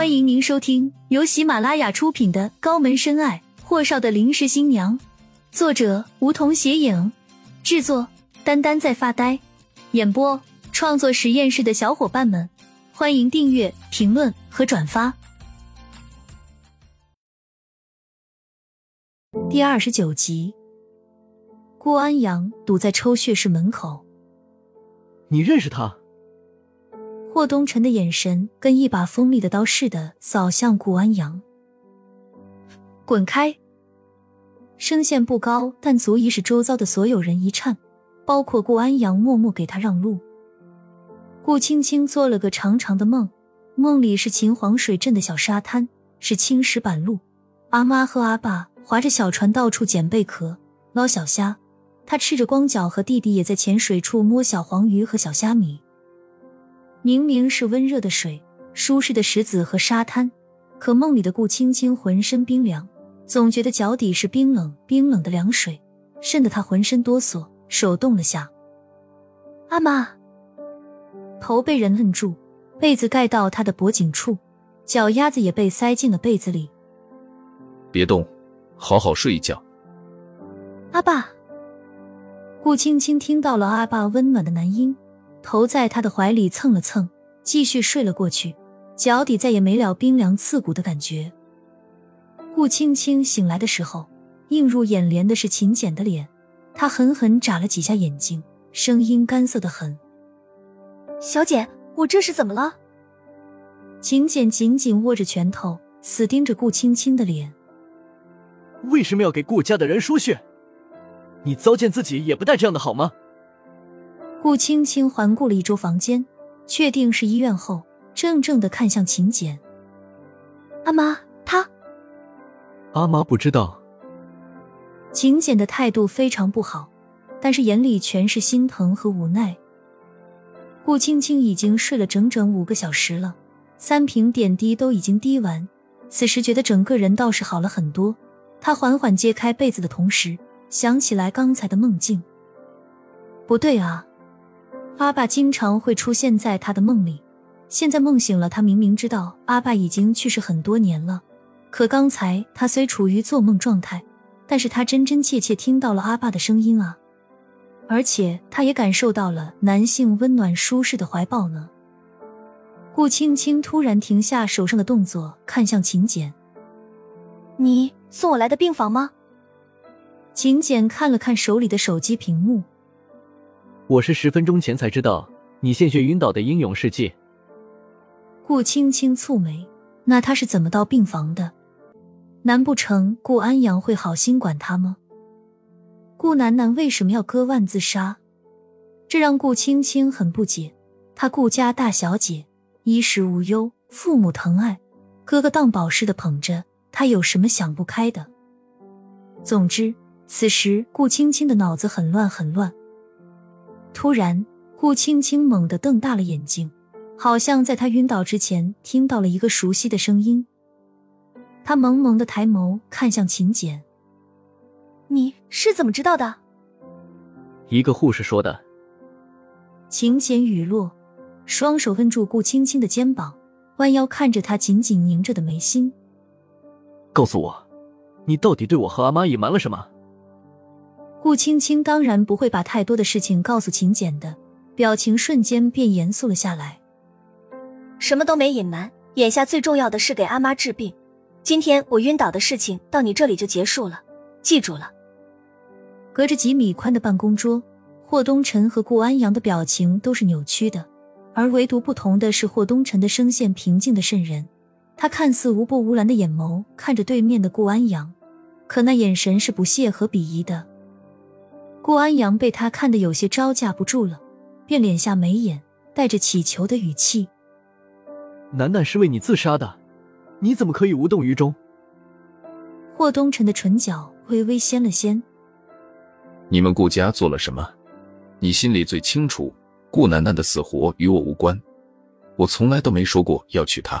欢迎您收听由喜马拉雅出品的《高门深爱：霍少的临时新娘》，作者梧桐斜影，制作丹丹在发呆，演播创作实验室的小伙伴们，欢迎订阅、评论和转发。第二十九集，顾安阳堵在抽血室门口。你认识他？霍东辰的眼神跟一把锋利的刀似的扫向顾安阳。滚开！声线不高，但足以使周遭的所有人一颤，包括顾安阳，默默给他让路。顾青青做了个长长的梦，梦里是秦皇水镇的小沙滩，是青石板路，阿妈和阿爸划着小船到处捡贝壳、捞小虾，他赤着光脚和弟弟也在浅水处摸小黄鱼和小虾米。明明是温热的水，舒适的石子和沙滩，可梦里的顾青青浑身冰凉，总觉得脚底是冰冷冰冷的凉水，渗得她浑身哆嗦，手动了下。阿妈，头被人摁住，被子盖到她的脖颈处，脚丫子也被塞进了被子里。别动，好好睡一觉。阿爸，顾青青听到了阿爸温暖的男音。头在他的怀里蹭了蹭，继续睡了过去，脚底再也没了冰凉刺骨的感觉。顾青青醒来的时候，映入眼帘的是秦简的脸，她狠狠眨了几下眼睛，声音干涩的很：“小姐，我这是怎么了？”秦简紧紧握着拳头，死盯着顾青青的脸：“为什么要给顾家的人输血？你糟践自己也不带这样的好吗？”顾青青环顾了一周房间，确定是医院后，怔怔的看向秦简。阿妈，他……阿妈不知道。秦简的态度非常不好，但是眼里全是心疼和无奈。顾青青已经睡了整整五个小时了，三瓶点滴都已经滴完，此时觉得整个人倒是好了很多。她缓缓揭开被子的同时，想起来刚才的梦境。不对啊！阿爸经常会出现在他的梦里，现在梦醒了，他明明知道阿爸已经去世很多年了，可刚才他虽处于做梦状态，但是他真真切切听到了阿爸的声音啊，而且他也感受到了男性温暖舒适的怀抱呢。顾青青突然停下手上的动作，看向秦简：“你送我来的病房吗？”秦简看了看手里的手机屏幕。我是十分钟前才知道你献血晕倒的英勇事迹。顾青青蹙眉，那他是怎么到病房的？难不成顾安阳会好心管他吗？顾楠楠为什么要割腕自杀？这让顾青青很不解。她顾家大小姐，衣食无忧，父母疼爱，哥哥当宝似的捧着，她有什么想不开的？总之，此时顾青青的脑子很乱，很乱。突然，顾青青猛地瞪大了眼睛，好像在她晕倒之前听到了一个熟悉的声音。她萌萌的抬眸看向秦简：“你是怎么知道的？”一个护士说的。秦简语落，双手摁住顾青青的肩膀，弯腰看着她紧紧拧着的眉心：“告诉我，你到底对我和阿妈隐瞒了什么？”顾青青当然不会把太多的事情告诉秦简的，表情瞬间变严肃了下来。什么都没隐瞒，眼下最重要的是给阿妈治病。今天我晕倒的事情到你这里就结束了，记住了。隔着几米宽的办公桌，霍东辰和顾安阳的表情都是扭曲的，而唯独不同的是霍东辰的声线平静的渗人。他看似无波无澜的眼眸看着对面的顾安阳，可那眼神是不屑和鄙夷的。顾安阳被他看得有些招架不住了，便敛下眉眼，带着乞求的语气：“楠楠是为你自杀的，你怎么可以无动于衷？”霍东辰的唇角微微掀了掀：“你们顾家做了什么？你心里最清楚。顾楠楠的死活与我无关，我从来都没说过要娶她。”